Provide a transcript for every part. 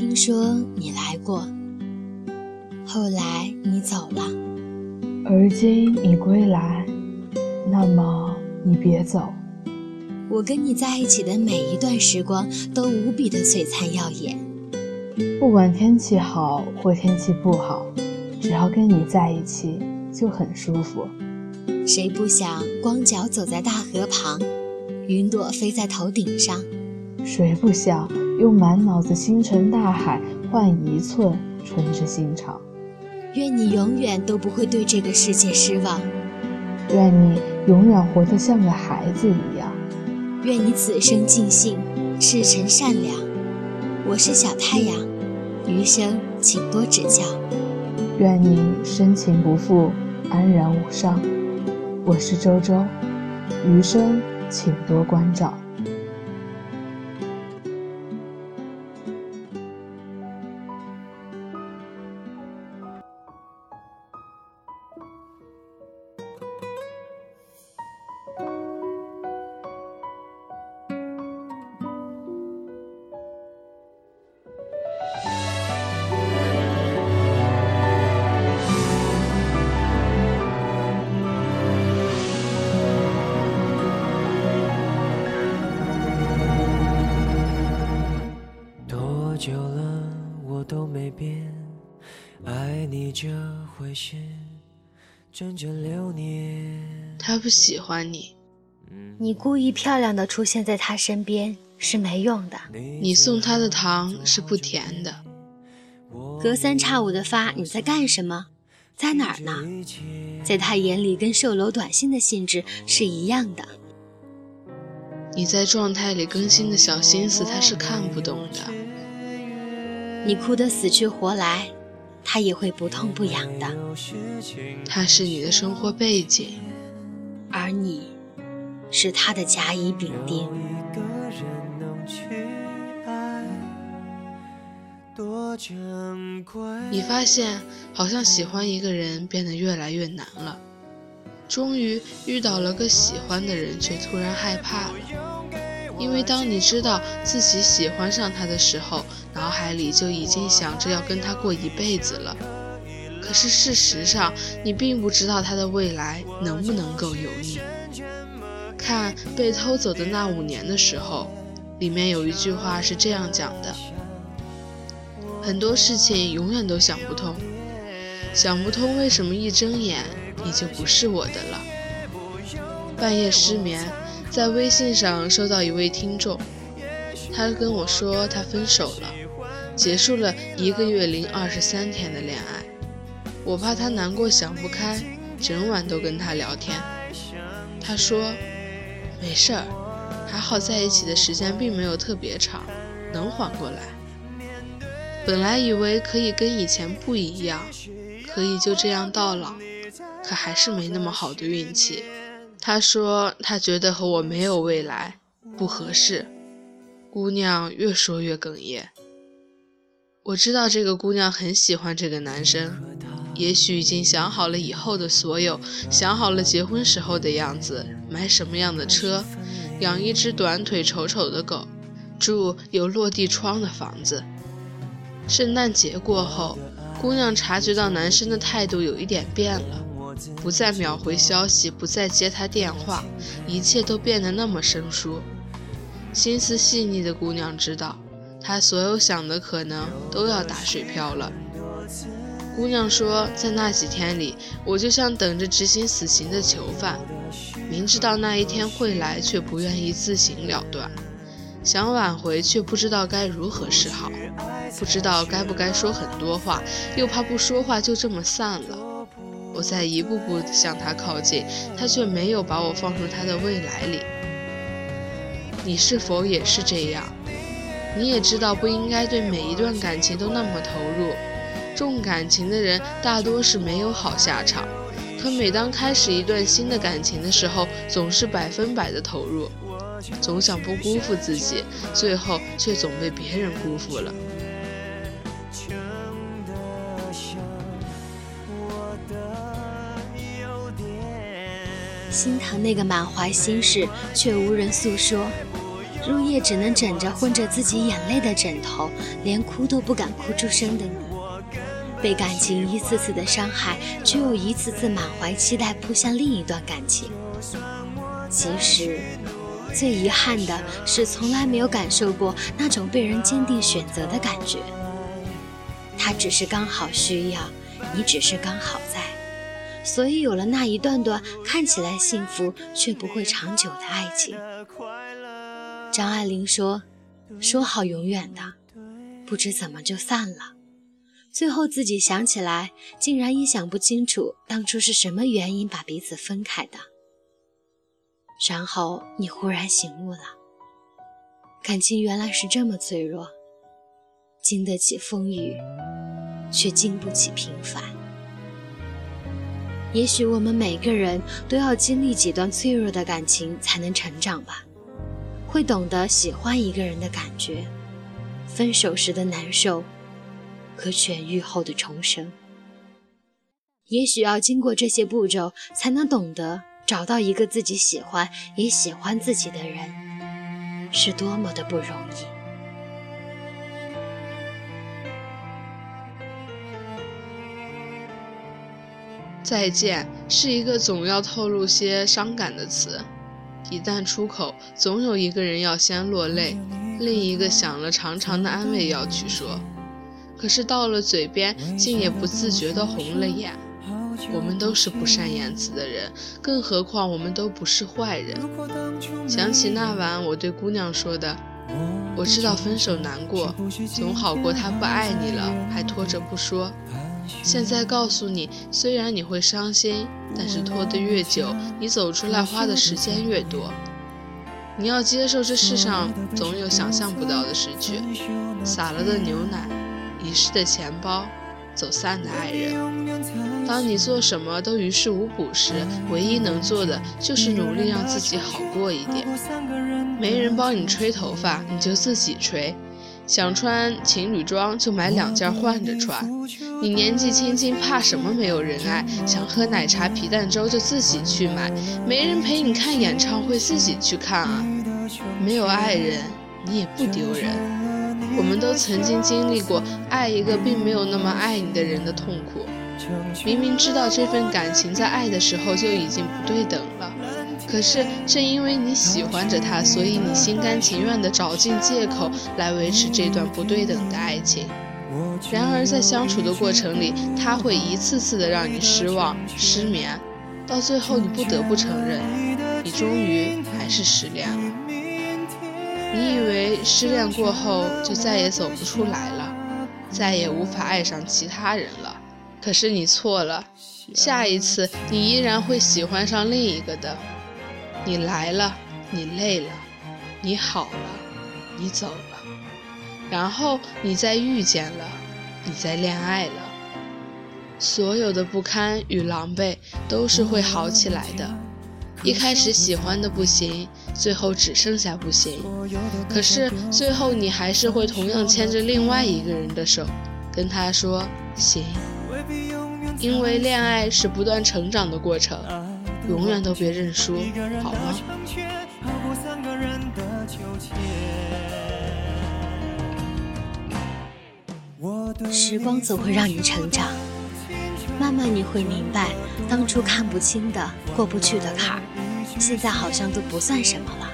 听说你来过，后来你走了，而今你归来，那么你别走。我跟你在一起的每一段时光都无比的璀璨耀眼，不管天气好或天气不好，只要跟你在一起就很舒服。谁不想光脚走在大河旁，云朵飞在头顶上？谁不想用满脑子星辰大海换一寸纯真心肠？愿你永远都不会对这个世界失望，愿你永远活得像个孩子一样，愿你此生尽兴，赤诚善良。我是小太阳，余生请多指教。愿你深情不负，安然无伤。我是周周，余生请多关照。你这回事，整整六年。他不喜欢你，你故意漂亮的出现在他身边是没用的。你送他的糖是不甜的。隔三差五的发，你在干什么？在哪儿呢？在他眼里，跟售楼短信的性质是一样的。你在状态里更新的小心思，他是看不懂的。你哭得死去活来，他也会不痛不痒的。他是你的生活背景，而你是他的甲乙丙丁。你发现，好像喜欢一个人变得越来越难了。终于遇到了个喜欢的人，却突然害怕了。因为当你知道自己喜欢上他的时候，脑海里就已经想着要跟他过一辈子了。可是事实上，你并不知道他的未来能不能够有你。看被偷走的那五年的时候，里面有一句话是这样讲的：很多事情永远都想不通，想不通为什么一睁眼你就不是我的了。半夜失眠。在微信上收到一位听众，他跟我说他分手了，结束了一个月零二十三天的恋爱。我怕他难过想不开，整晚都跟他聊天。他说没事儿，还好在一起的时间并没有特别长，能缓过来。本来以为可以跟以前不一样，可以就这样到老，可还是没那么好的运气。他说：“他觉得和我没有未来，不合适。”姑娘越说越哽咽。我知道这个姑娘很喜欢这个男生，也许已经想好了以后的所有，想好了结婚时候的样子，买什么样的车，养一只短腿丑丑的狗，住有落地窗的房子。圣诞节过后，姑娘察觉到男生的态度有一点变了。不再秒回消息，不再接他电话，一切都变得那么生疏。心思细腻的姑娘知道，他所有想的可能都要打水漂了。姑娘说，在那几天里，我就像等着执行死刑的囚犯，明知道那一天会来，却不愿意自行了断，想挽回，却不知道该如何是好，不知道该不该说很多话，又怕不说话就这么散了。我在一步步向他靠近，他却没有把我放入他的未来里。你是否也是这样？你也知道不应该对每一段感情都那么投入，重感情的人大多是没有好下场。可每当开始一段新的感情的时候，总是百分百的投入，总想不辜负自己，最后却总被别人辜负了。心疼那个满怀心事却无人诉说，入夜只能枕着混着自己眼泪的枕头，连哭都不敢哭出声的你，被感情一次次的伤害，却又一次次满怀期待扑向另一段感情。其实，最遗憾的是，从来没有感受过那种被人坚定选择的感觉。他只是刚好需要，你只是刚好在，所以有了那一段段看起来幸福却不会长久的爱情。张爱玲说：“说好永远的，不知怎么就散了。最后自己想起来，竟然也想不清楚当初是什么原因把彼此分开的。然后你忽然醒悟了，感情原来是这么脆弱，经得起风雨，却经不起平凡。也许我们每个人都要经历几段脆弱的感情，才能成长吧。”会懂得喜欢一个人的感觉，分手时的难受和痊愈后的重生。也许要经过这些步骤，才能懂得找到一个自己喜欢也喜欢自己的人，是多么的不容易。再见是一个总要透露些伤感的词。一旦出口，总有一个人要先落泪，另一个想了长长的安慰要去说，可是到了嘴边，竟也不自觉地红了眼。我们都是不善言辞的人，更何况我们都不是坏人。想起那晚我对姑娘说的：“我知道分手难过，总好过他不爱你了还拖着不说。”现在告诉你，虽然你会伤心，但是拖得越久，你走出来花的时间越多。你要接受这世上总有想象不到的失去，洒了的牛奶，遗失的钱包，走散的爱人。当你做什么都于事无补时，唯一能做的就是努力让自己好过一点。没人帮你吹头发，你就自己吹。想穿情侣装就买两件换着穿。你年纪轻轻怕什么没有人爱？想喝奶茶皮蛋粥就自己去买。没人陪你看演唱会自己去看啊。没有爱人你也不丢人。我们都曾经经历过爱一个并没有那么爱你的人的痛苦。明明知道这份感情在爱的时候就已经不对等了。可是，正因为你喜欢着他，所以你心甘情愿地找尽借口来维持这段不对等的爱情。然而，在相处的过程里，他会一次次的让你失望、失眠，到最后，你不得不承认，你终于还是失恋了。你以为失恋过后就再也走不出来了，再也无法爱上其他人了。可是你错了，下一次你依然会喜欢上另一个的。你来了，你累了，你好了，你走了，然后你再遇见了，你再恋爱了。所有的不堪与狼狈都是会好起来的。一开始喜欢的不行，最后只剩下不行。可是最后你还是会同样牵着另外一个人的手，跟他说行。因为恋爱是不断成长的过程。永远都别认输，好吗？时光总会让你成长，慢慢你会明白，当初看不清的、过不去的坎儿，现在好像都不算什么了。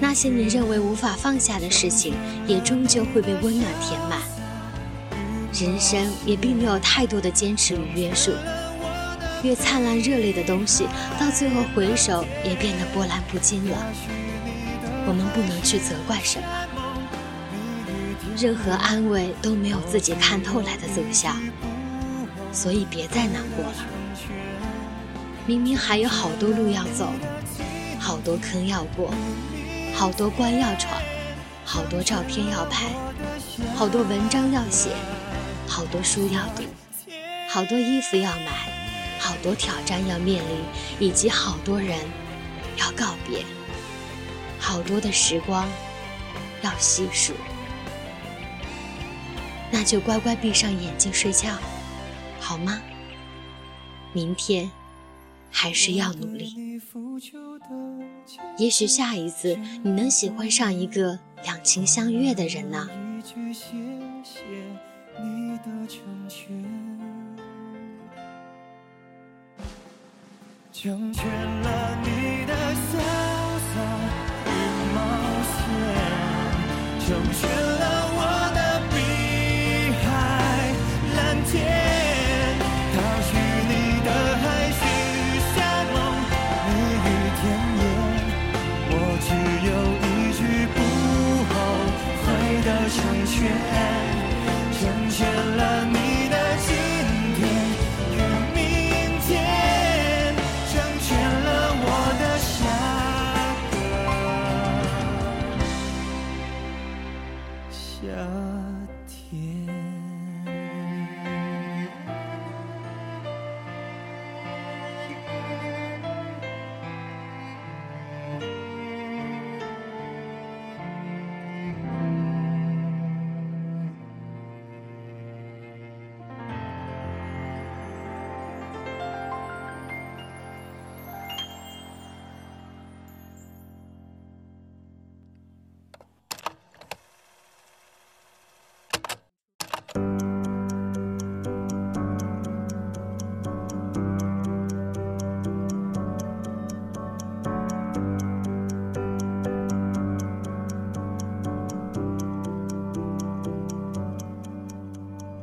那些你认为无法放下的事情，也终究会被温暖填满。人生也并没有太多的坚持与约束。越灿烂热烈的东西，到最后回首也变得波澜不惊了。我们不能去责怪什么，任何安慰都没有自己看透来的奏效，所以别再难过了。明明还有好多路要走，好多坑要过，好多关要闯，好多照片要拍，好多文章要写，好多书要读，好多衣服要买。好多挑战要面临，以及好多人要告别，好多的时光要细数，那就乖乖闭上眼睛睡觉，好吗？明天还是要努力。也许下一次你能喜欢上一个两情相悦的人呢？成全了你的潇洒与冒险，成全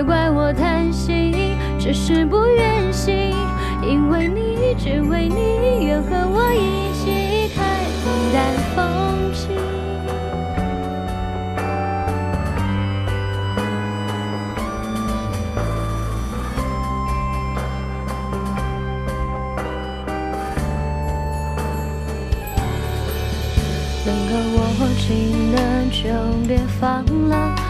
别怪我贪心，只是不愿醒。因为你，只为你，愿和我一起看平淡风轻。能够握紧的就别放了。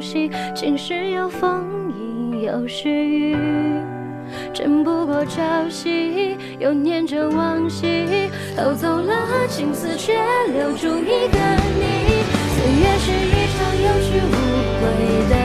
晴时有风，阴有时雨，争不过朝夕，又念着往昔，偷走了青丝，却留住一个你。岁月是一场有去无回的。